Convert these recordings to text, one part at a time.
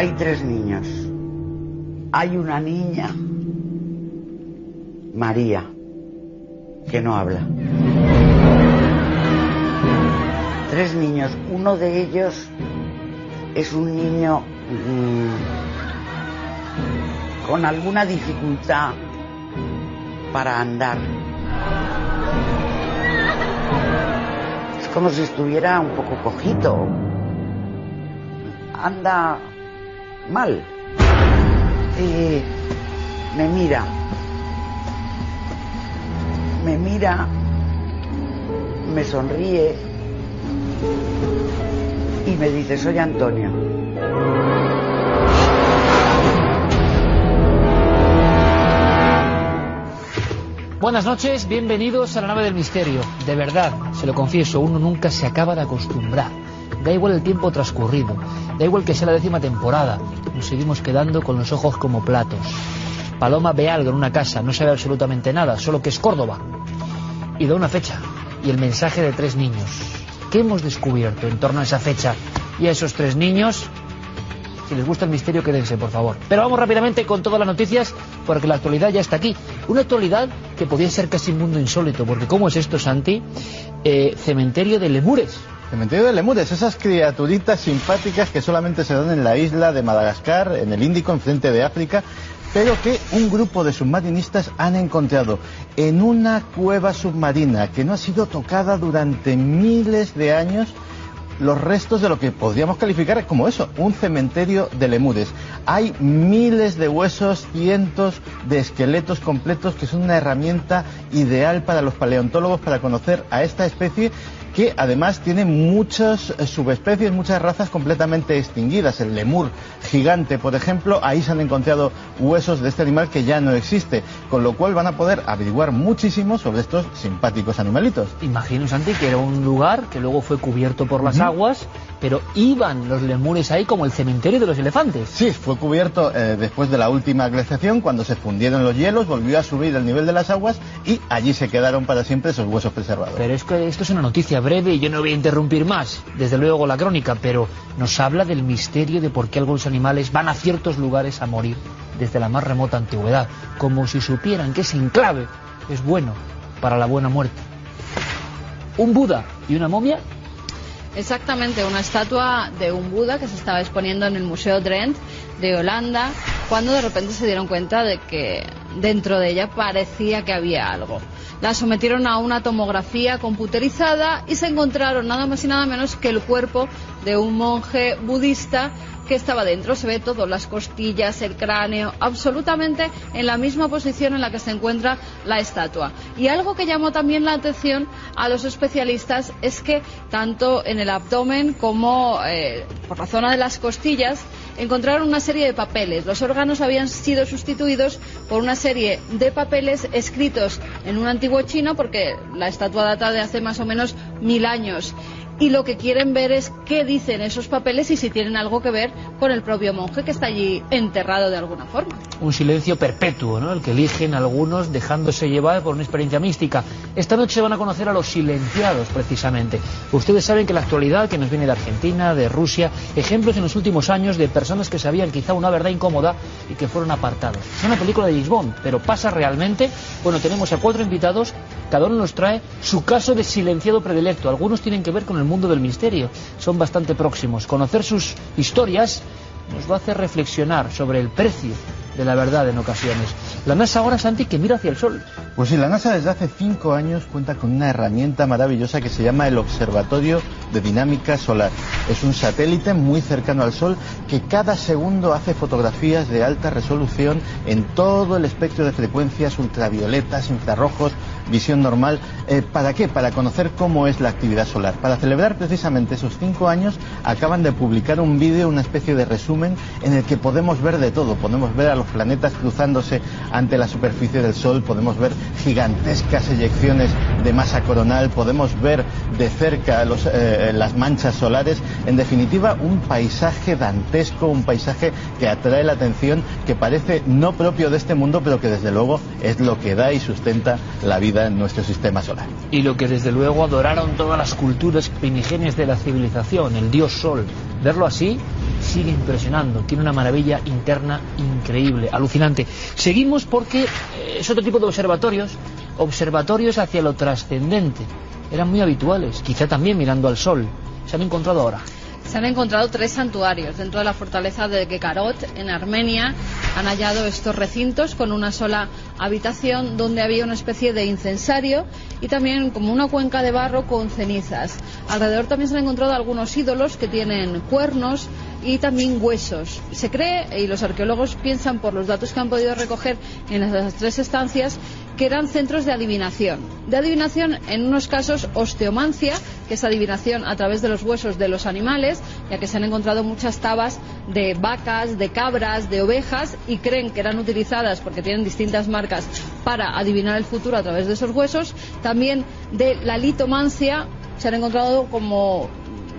Hay tres niños. Hay una niña, María, que no habla. Tres niños. Uno de ellos es un niño mm, con alguna dificultad para andar. Es como si estuviera un poco cojito. Anda mal. Y me mira. Me mira. Me sonríe. Y me dice, soy Antonio. Buenas noches, bienvenidos a la nave del misterio. De verdad, se lo confieso, uno nunca se acaba de acostumbrar. Da igual el tiempo transcurrido, da igual que sea la décima temporada, nos seguimos quedando con los ojos como platos. Paloma ve algo en una casa, no sabe absolutamente nada, solo que es Córdoba. Y da una fecha, y el mensaje de tres niños. ¿Qué hemos descubierto en torno a esa fecha y a esos tres niños? Si les gusta el misterio, quédense, por favor. Pero vamos rápidamente con todas las noticias, porque la actualidad ya está aquí. Una actualidad que podía ser casi un mundo insólito, porque ¿cómo es esto, Santi? Eh, cementerio de lemures. Cementerio de lemures, esas criaturitas simpáticas que solamente se dan en la isla de Madagascar, en el Índico, enfrente de África, pero que un grupo de submarinistas han encontrado en una cueva submarina que no ha sido tocada durante miles de años los restos de lo que podríamos calificar como eso, un cementerio de lemures. Hay miles de huesos, cientos de esqueletos completos que son una herramienta ideal para los paleontólogos para conocer a esta especie que además tiene muchas eh, subespecies, muchas razas completamente extinguidas. El lemur gigante, por ejemplo, ahí se han encontrado huesos de este animal que ya no existe, con lo cual van a poder averiguar muchísimo sobre estos simpáticos animalitos. Imagino, Santi, que era un lugar que luego fue cubierto por las aguas, pero iban los lemures ahí como el cementerio de los elefantes. Sí, fue cubierto eh, después de la última glaciación, cuando se fundieron los hielos, volvió a subir el nivel de las aguas y allí se quedaron para siempre esos huesos preservados. Pero es que esto es una noticia breve y yo no voy a interrumpir más, desde luego la crónica, pero nos habla del misterio de por qué algunos animales van a ciertos lugares a morir desde la más remota antigüedad, como si supieran que ese enclave es bueno para la buena muerte. Un Buda y una momia Exactamente, una estatua de un Buda que se estaba exponiendo en el Museo Drent de Holanda, cuando de repente se dieron cuenta de que dentro de ella parecía que había algo. La sometieron a una tomografía computerizada y se encontraron nada más y nada menos que el cuerpo de un monje budista que estaba dentro. Se ve todo, las costillas, el cráneo, absolutamente en la misma posición en la que se encuentra la estatua. Y algo que llamó también la atención a los especialistas es que tanto en el abdomen como eh, por la zona de las costillas encontraron una serie de papeles. Los órganos habían sido sustituidos por una serie de papeles escritos en un antiguo chino, porque la estatua data de hace más o menos mil años. Y lo que quieren ver es qué dicen esos papeles y si tienen algo que ver con el propio monje que está allí enterrado de alguna forma. un silencio perpetuo, ¿no? El que eligen algunos dejándose llevar por una experiencia mística. Esta noche van a conocer a los silenciados, precisamente. Ustedes saben que la actualidad que nos viene de Argentina, de Rusia, ejemplos en los últimos años de personas que sabían quizá una verdad incómoda y que fueron apartados. Es una película de Bond, pero pasa realmente. Bueno, tenemos a cuatro invitados, cada uno nos trae su caso de silenciado predilecto. Algunos tienen que ver con el mundo del misterio, son bastante próximos. Conocer sus historias nos va a hacer reflexionar sobre el precio de la verdad en ocasiones. La NASA ahora, Santi, que mira hacia el Sol. Pues sí, la NASA desde hace cinco años cuenta con una herramienta maravillosa que se llama el Observatorio de Dinámica Solar. Es un satélite muy cercano al Sol que cada segundo hace fotografías de alta resolución en todo el espectro de frecuencias ultravioletas, infrarrojos, visión normal. Eh, ¿Para qué? Para conocer cómo es la actividad solar. Para celebrar precisamente esos cinco años, acaban de publicar un vídeo, una especie de resumen, en el que podemos ver de todo. Podemos ver a los planetas cruzándose ante la superficie del Sol, podemos ver gigantescas eyecciones de masa coronal, podemos ver de cerca los, eh, las manchas solares. En definitiva, un paisaje dantesco, un paisaje que atrae la atención, que parece no propio de este mundo, pero que desde luego es lo que da y sustenta la vida en nuestro sistema solar. Y lo que desde luego adoraron todas las culturas primigenias de la civilización, el dios Sol. Verlo así sigue impresionando, tiene una maravilla interna increíble, alucinante. Seguimos porque eh, es otro tipo de observatorios, observatorios hacia lo trascendente. Eran muy habituales, quizá también mirando al Sol. Se han encontrado ahora. Se han encontrado tres santuarios dentro de la fortaleza de Gekarot, en Armenia. Han hallado estos recintos con una sola habitación donde había una especie de incensario y también como una cuenca de barro con cenizas. Alrededor también se han encontrado algunos ídolos que tienen cuernos y también huesos. Se cree, y los arqueólogos piensan por los datos que han podido recoger en las tres estancias, que eran centros de adivinación. De adivinación, en unos casos, osteomancia, que es adivinación a través de los huesos de los animales, ya que se han encontrado muchas tabas de vacas, de cabras, de ovejas, y creen que eran utilizadas porque tienen distintas marcas para adivinar el futuro a través de esos huesos. También de la litomancia, se han encontrado como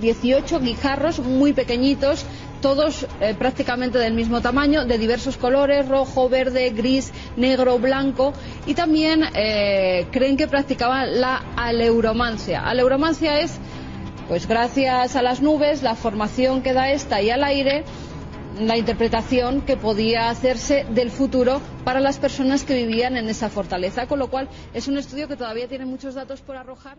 18 guijarros muy pequeñitos, todos eh, prácticamente del mismo tamaño, de diversos colores, rojo, verde, gris, negro, blanco, y también eh, creen que practicaban la aleuromancia. Aleuromancia es, pues gracias a las nubes, la formación que da esta y al aire, la interpretación que podía hacerse del futuro para las personas que vivían en esa fortaleza, con lo cual es un estudio que todavía tiene muchos datos por arrojar.